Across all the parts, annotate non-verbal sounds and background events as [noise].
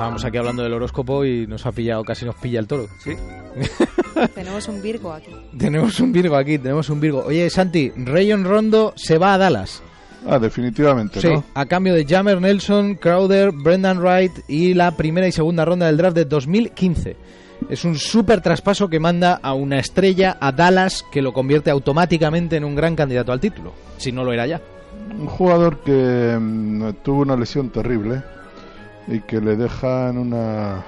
Estábamos aquí hablando del horóscopo y nos ha pillado, casi nos pilla el toro. Sí. [laughs] Tenemos un Virgo aquí. Tenemos un Virgo aquí, tenemos un Virgo. Oye, Santi, Rayon Rondo se va a Dallas. Ah, definitivamente, Sí, ¿no? a cambio de Jammer Nelson, Crowder, Brendan Wright y la primera y segunda ronda del draft de 2015. Es un súper traspaso que manda a una estrella a Dallas que lo convierte automáticamente en un gran candidato al título, si no lo era ya. Un jugador que mm, tuvo una lesión terrible y que le deja en una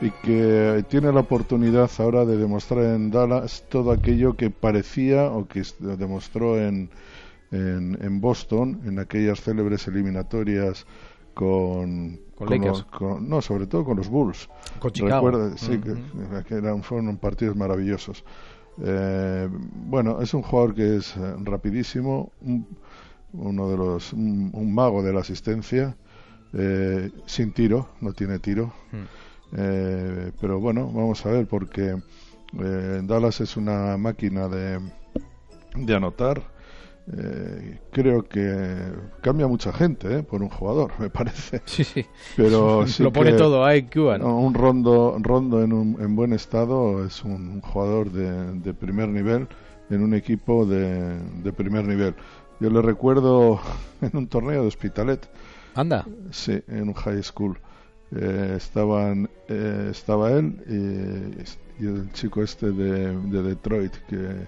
y que tiene la oportunidad ahora de demostrar en Dallas todo aquello que parecía o que demostró en, en, en Boston en aquellas célebres eliminatorias con, Con los- con- no sobre todo con los Bulls Con Chicago. Recuerda- sí, que, que eran, fueron partidos maravillosos. Eh, bueno, es un jugador que es eh, rapidísimo, un- uno de los, un, un mago de la asistencia, eh, sin tiro, no tiene tiro. Eh, pero bueno, vamos a ver, porque eh, Dallas es una máquina de, de anotar. Eh, creo que cambia mucha gente eh, por un jugador, me parece. [laughs] Sí, sí. Pero [laughs] sí lo pone todo. Cuban. no, un rondo, rondo en, un, en buen estado es un, un jugador de, de primer nivel en un equipo de, de primer nivel. Yo le recuerdo [laughs] en un torneo de Hospitalet, Anda. sí, en un high school. Eh, estaban, eh, estaba él y, y el chico este de, de Detroit que,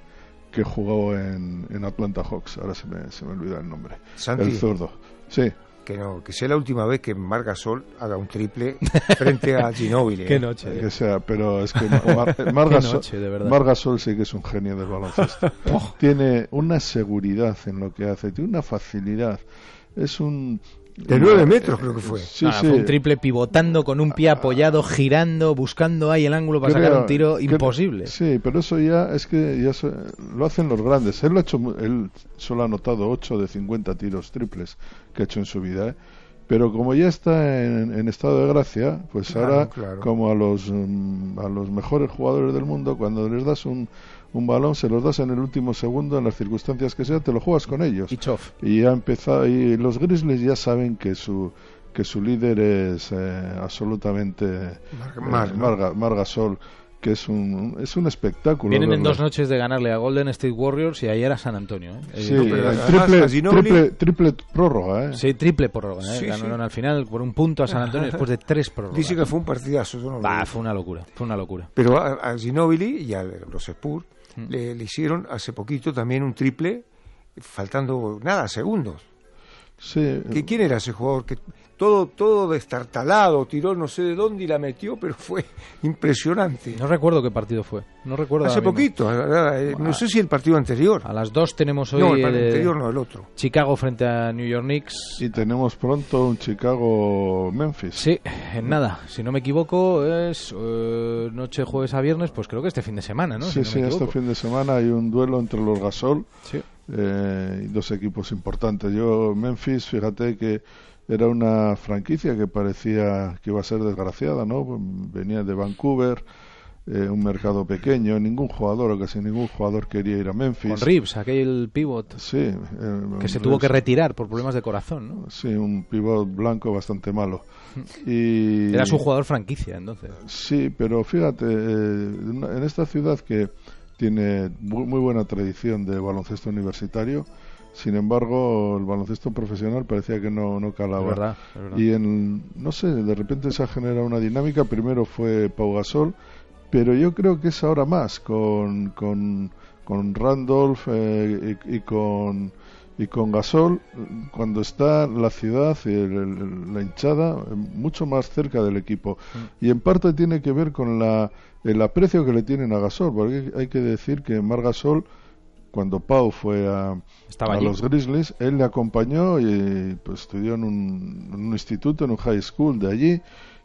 que jugó en, en Atlanta Hawks. Ahora se me, se me olvida el nombre. Santi. El zurdo. Sí, Que no, que sea la última vez que Margasol haga un triple [laughs] frente a Ginóbili. ¿eh? Qué noche. que sea, pero es que Mar- Margasol, [laughs] noche, de verdad. Margasol sí que es un genio del baloncesto. [laughs] tiene una seguridad en lo que hace, tiene una facilidad. Es un... De nueve metros creo que fue. Sí, Nada, sí. fue un triple pivotando con un pie apoyado, girando, buscando ahí el ángulo para sacar Creo- un tiro imposible. Sí, pero eso ya es que ya se- lo hacen los grandes. Él, lo ha hecho, él solo ha anotado 8 de 50 tiros triples que ha hecho en su vida. ¿eh? Pero como ya está en, en estado de gracia, pues Claro, ahora, claro. como a los, mm, a los mejores jugadores del mundo, cuando les das un, un balón, se los das en el último segundo, en las circunstancias que sea, te lo juegas con ellos. Y chof. Y empezado, y los Grizzlies ya saben que su que su líder es eh, absolutamente eh, Mar- ¿no? Marga- Margasol, que es un es un espectáculo. Vienen en dos noches de ganarle a Golden State Warriors y ayer a San Antonio. ¿eh? Sí, Eh, No, pero además triple, Ginobili- triple, triple prórroga, ¿eh? Sí, triple prórroga. ¿eh? Sí, Ganaron sí. al final por un punto a San Antonio después de tres prórrogas. Dice que fue un partidazo. no Bah, fue una locura, fue una locura. Pero a, a Ginóbili y a los Spurs Mm. le, le hicieron hace poquito también un triple, faltando nada, segundos. Sí, ¿Que, ¿Quién era ese jugador? que todo, todo destartalado, tiró no sé de dónde y la metió, pero fue [laughs] impresionante. No recuerdo qué partido fue. No recuerdo. Hace poquito, eh, no sé si el partido anterior. A las dos tenemos hoy No, el partido anterior no, el otro. Chicago frente a New York Knicks. y tenemos pronto un Chicago-Memphis. Sí, en nada. Si no me equivoco, es eh, noche jueves a viernes, pues creo que este fin de semana, ¿no? sí, Si no sí, este fin de semana hay un duelo entre los Gasol Sí. eh, y dos equipos importantes. Yo, Memphis, fíjate que era una franquicia que parecía que iba a ser desgraciada, ¿no? Venía de Vancouver, eh, un mercado pequeño, ningún jugador o casi ningún jugador quería ir a Memphis. Con Reeves, aquel pivot Sí, eh, que se Reeves. tuvo que retirar por problemas de corazón, ¿no? Sí, un pivot blanco bastante malo. Y... Era su jugador franquicia, entonces. Sí, pero fíjate, eh, en esta ciudad que tiene muy, muy buena tradición de baloncesto universitario, sin embargo, el baloncesto profesional parecía que no, no calaba. Es verdad, es verdad. Y en, no sé, de repente se ha generado una dinámica. Primero fue Pau Gasol, pero yo creo que es ahora más con, con, con Randolph eh, y, y con y con Gasol cuando está la ciudad y el- el- la hinchada eh, mucho más cerca del equipo Mm. y en parte tiene que ver con la el aprecio que le tienen a Gasol porque hay que decir que Mar Gasol cuando Pau fue a, los Grizzlies, él le acompañó y pues, estudió en un, en un instituto, en un high school de allí,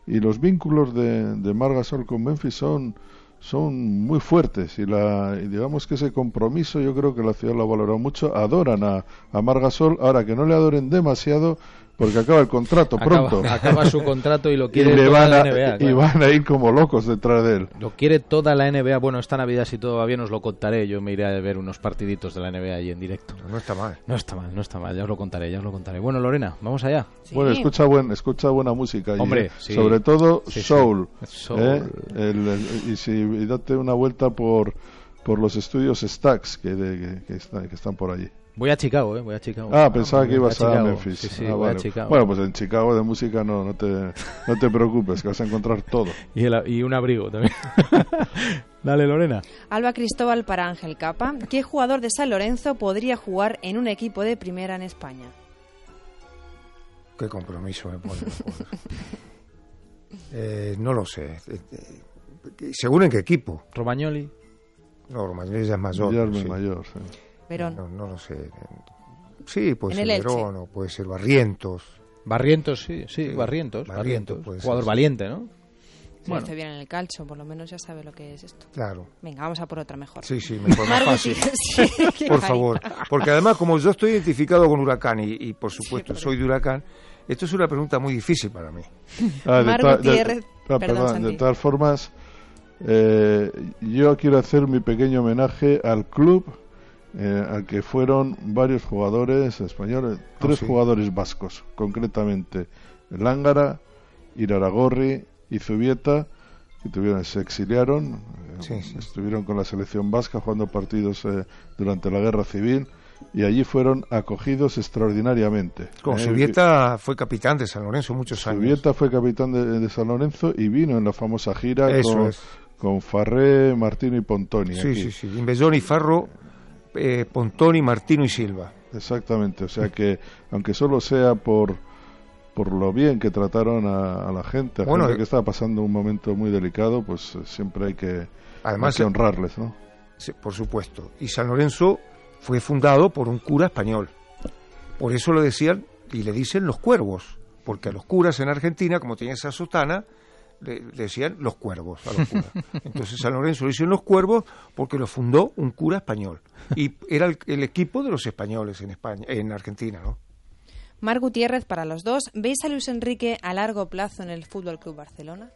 y los vínculos de, de Mar Gasol con Memphis son, son muy fuertes, y, la, y digamos que ese compromiso yo creo que la ciudad lo ha valorado mucho, adoran a, a Mar Gasol, ahora que no le adoren demasiado, porque acaba el contrato Acaba, pronto. [laughs] acaba su contrato y lo [laughs] y, quiere le toda van la a, NBA. y van a ir como locos detrás de él. Lo quiere toda la NBA. Bueno, esta Navidad, si todo va bien, os lo contaré. Yo me iré a ver unos partiditos de la NBA ahí en directo. No está mal. No está mal, no está mal. Ya os lo contaré, ya os lo contaré. Bueno, Lorena, vamos allá. Sí. Bueno, escucha, buen, escucha buena música. allí, Hombre, sí. Sobre todo Sí, sí. soul. [laughs] Soul. ¿eh? El- el- y, si, y date una vuelta por, por los estudios Stax que, de- que, que está- que están por allí. Voy a Chicago, ¿eh? Voy a Chicago. Ah, pensaba que ibas a, Chicago. Memphis. Sí, sí, Ah, voy a vale. Chicago. Bueno, pues en Chicago de música no, no, te, no te preocupes, que vas a encontrar todo. [laughs] y, el- y un abrigo también. [laughs] Dale, Lorena. Alba Cristóbal para Ángel Capa. ¿Qué jugador de San Lorenzo podría jugar en un equipo de primera en España? Qué compromiso me pone. Eh, no lo sé. Eh, eh, Según en qué equipo. Romagnoli. No, Romagnoli ya es mayor. Guillermo sí. mayor. sí. Verón. No, no lo sé. Sí, puede En ser. Verón o puede ser Barrientos. Barrientos, sí, sí, Sí, Barrientos. Barrientos Barrientos. ser, Jugador sí. valiente, ¿no? Bueno. hace bien en el calcio, por lo menos ya sabe lo que es esto. Claro. Venga, vamos a por otra mejor. Sí, sí, mejor, más fácil. [laughs] sí, [laughs] Por favor. Porque además, como yo estoy identificado con Huracán y, y, por supuesto Sí, soy de Huracán, esto es una pregunta muy difícil para mí. [laughs] Ah, de ta- de- Gutiérrez- ah, perdón, perdón, de todas formas, eh, yo quiero hacer mi pequeño homenaje al club eh, al que fueron varios jugadores españoles, tres sí. jugadores vascos, concretamente Lángara, Iraragorri y Zubieta, que tuvieron, se exiliaron, eh, Sí, estuvieron con la selección vasca jugando partidos eh, durante la guerra civil y allí fueron acogidos extraordinariamente. Con Eh, Subieta fue capitán de San Lorenzo muchos años. Zubieta fue capitán de, de San Lorenzo y vino en la famosa gira Eso con, es. con Farré, Martino y Pontoni. Sí, aquí. sí, sí. Imbelloni, Farro, eh, Pontoni, Martino y Silva. Exactamente, o sea que aunque solo sea por por lo bien que trataron a, a la gente, a Bueno, gente que estaba pasando un momento muy delicado, pues eh, siempre hay que, Además, hay que honrarles, ¿no? Sí, por supuesto. Y San Lorenzo fue fundado por un cura español. Por eso lo decían y le dicen los cuervos, porque a los curas en Argentina, como tenían esa sotana, le, le decían los cuervos a los curas. Entonces San Lorenzo le dicen los cuervos porque lo fundó un cura español. Y era el, el equipo de los españoles en España, en Argentina, ¿no? Mar Gutiérrez para los dos. ¿Veis a Luis Enrique a largo plazo en el Fútbol Club Barcelona?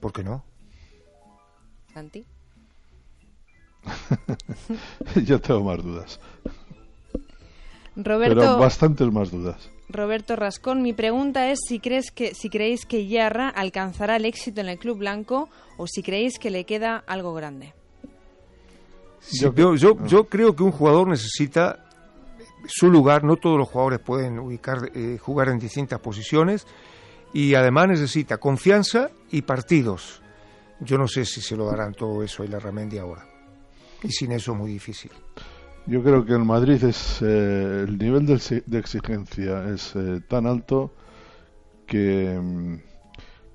¿Por qué no? Santi. [laughs] Yo tengo más dudas, Roberto, pero bastantes más dudas. Roberto Rascón, mi pregunta es si crees que si creéis que Yarra alcanzará el éxito en el club blanco o si creéis que le queda algo grande. Sí, Yo- yo, yo, yo creo que un jugador necesita su lugar, no todos los jugadores pueden ubicar, eh, jugar en distintas posiciones y además necesita confianza y partidos. Yo no sé si se lo darán todo eso a Ilarramendi ahora. Y sin eso es muy difícil. Yo creo que en Madrid es eh, el nivel de, de exigencia es eh, tan alto que, mm,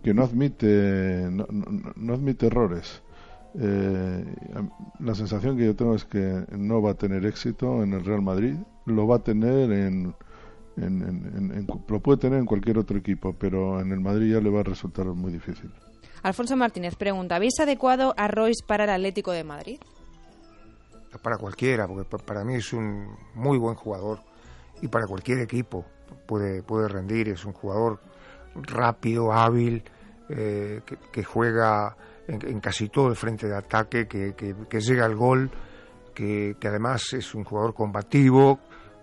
que no admite no, no- no admite errores. Eh, la sensación que yo tengo es que no va a tener éxito en el Real Madrid, lo va a tener en, en- en- en- lo puede tener en cualquier otro equipo, pero en el Madrid ya le va a resultar muy difícil. Alfonso Martínez pregunta, ¿habéis adecuado a Royce para el Atlético de Madrid? Para cualquiera, porque pa- para mí es un muy buen jugador y para cualquier equipo puede, puede rendir. Es un jugador rápido, hábil, eh, que, que juega en, en casi todo el frente de ataque, que, que- que llega al gol, que, además es un jugador combativo,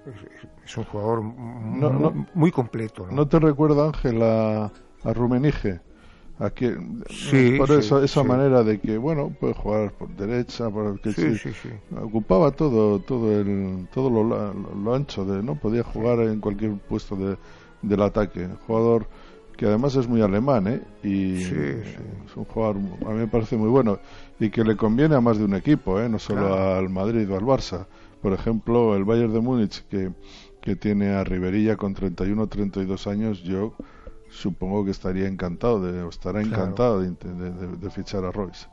es, es un jugador no. muy, muy completo. ¿no? ¿No te recuerda, Ángel, a, a Rumenige? A que, Sí, por sí, eso, esa sí. manera de que, bueno, puede jugar por derecha, por que ocupaba todo todo el todo lo, la- lo ancho de no podía jugar en cualquier puesto de, del ataque jugador que además es muy alemán ¿eh? y es un jugador a mí me parece muy bueno y que le conviene a más de un equipo ¿eh? no solo Claro. al Madrid o al Barça por ejemplo el Bayern de Múnich que que tiene a Riverilla con 31 32 años yo supongo que estaría encantado de o estará Claro. encantado de, de- de- de fichar a Royce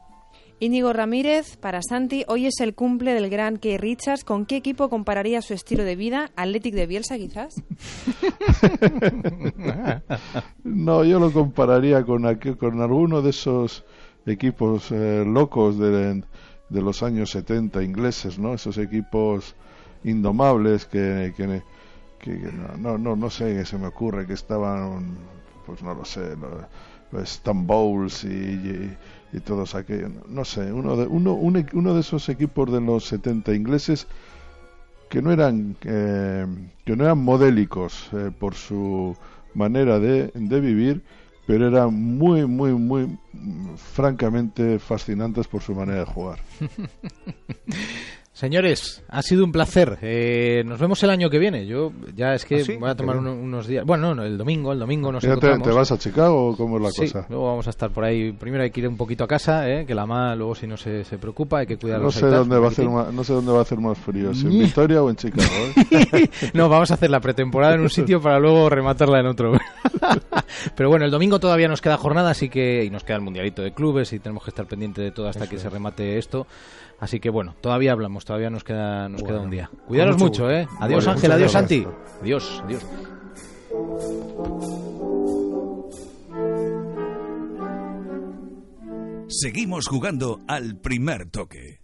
Íñigo Ramírez, para Santi, hoy es el cumple del gran Key Richards. ¿Con qué equipo compararía su estilo de vida? ¿Athletic de Bielsa, quizás? [laughs] No, yo lo compararía con, aquel- con alguno de esos equipos eh, locos de, de los años 70 ingleses, ¿no? Esos equipos indomables que, que, que no, no, no sé qué se me ocurre, que estaban, pues no lo sé, los, Bowls y, y, todos aquellos, no sé, uno de, uno, uno de esos equipos de los 70 ingleses que no eran, eh, que no eran modélicos eh, por su manera de, de vivir, pero eran muy, muy, muy francamente fascinantes por su manera de jugar. [laughs] Señores, ha sido un placer. Eh, nos vemos el año que viene. Yo ya es que ¿Ah, voy a tomar unos días. Bueno, no, el domingo, el domingo nos te, ¿Te vas a Chicago o cómo es la sí, cosa? luego vamos a estar por ahí. Primero hay que ir un poquito a casa, ¿eh? que la mamá luego si no se, se preocupa hay que cuidar no sé dónde va a hacer más, No sé dónde va a hacer más frío, si en Victoria o en Chicago. ¿eh? [laughs] no, vamos a hacer la pretemporada en un sitio para luego rematarla en otro. [laughs] Pero bueno, el domingo todavía nos queda jornada, así que y nos queda el mundialito de clubes y tenemos que estar pendiente de todo hasta que se remate esto. Así que bueno, todavía hablamos, todavía nos queda, nos queda un día. Cuidaros mucho, ¿eh? Adiós Ángel, adiós Santi. Adiós, adiós. Seguimos jugando al primer toque.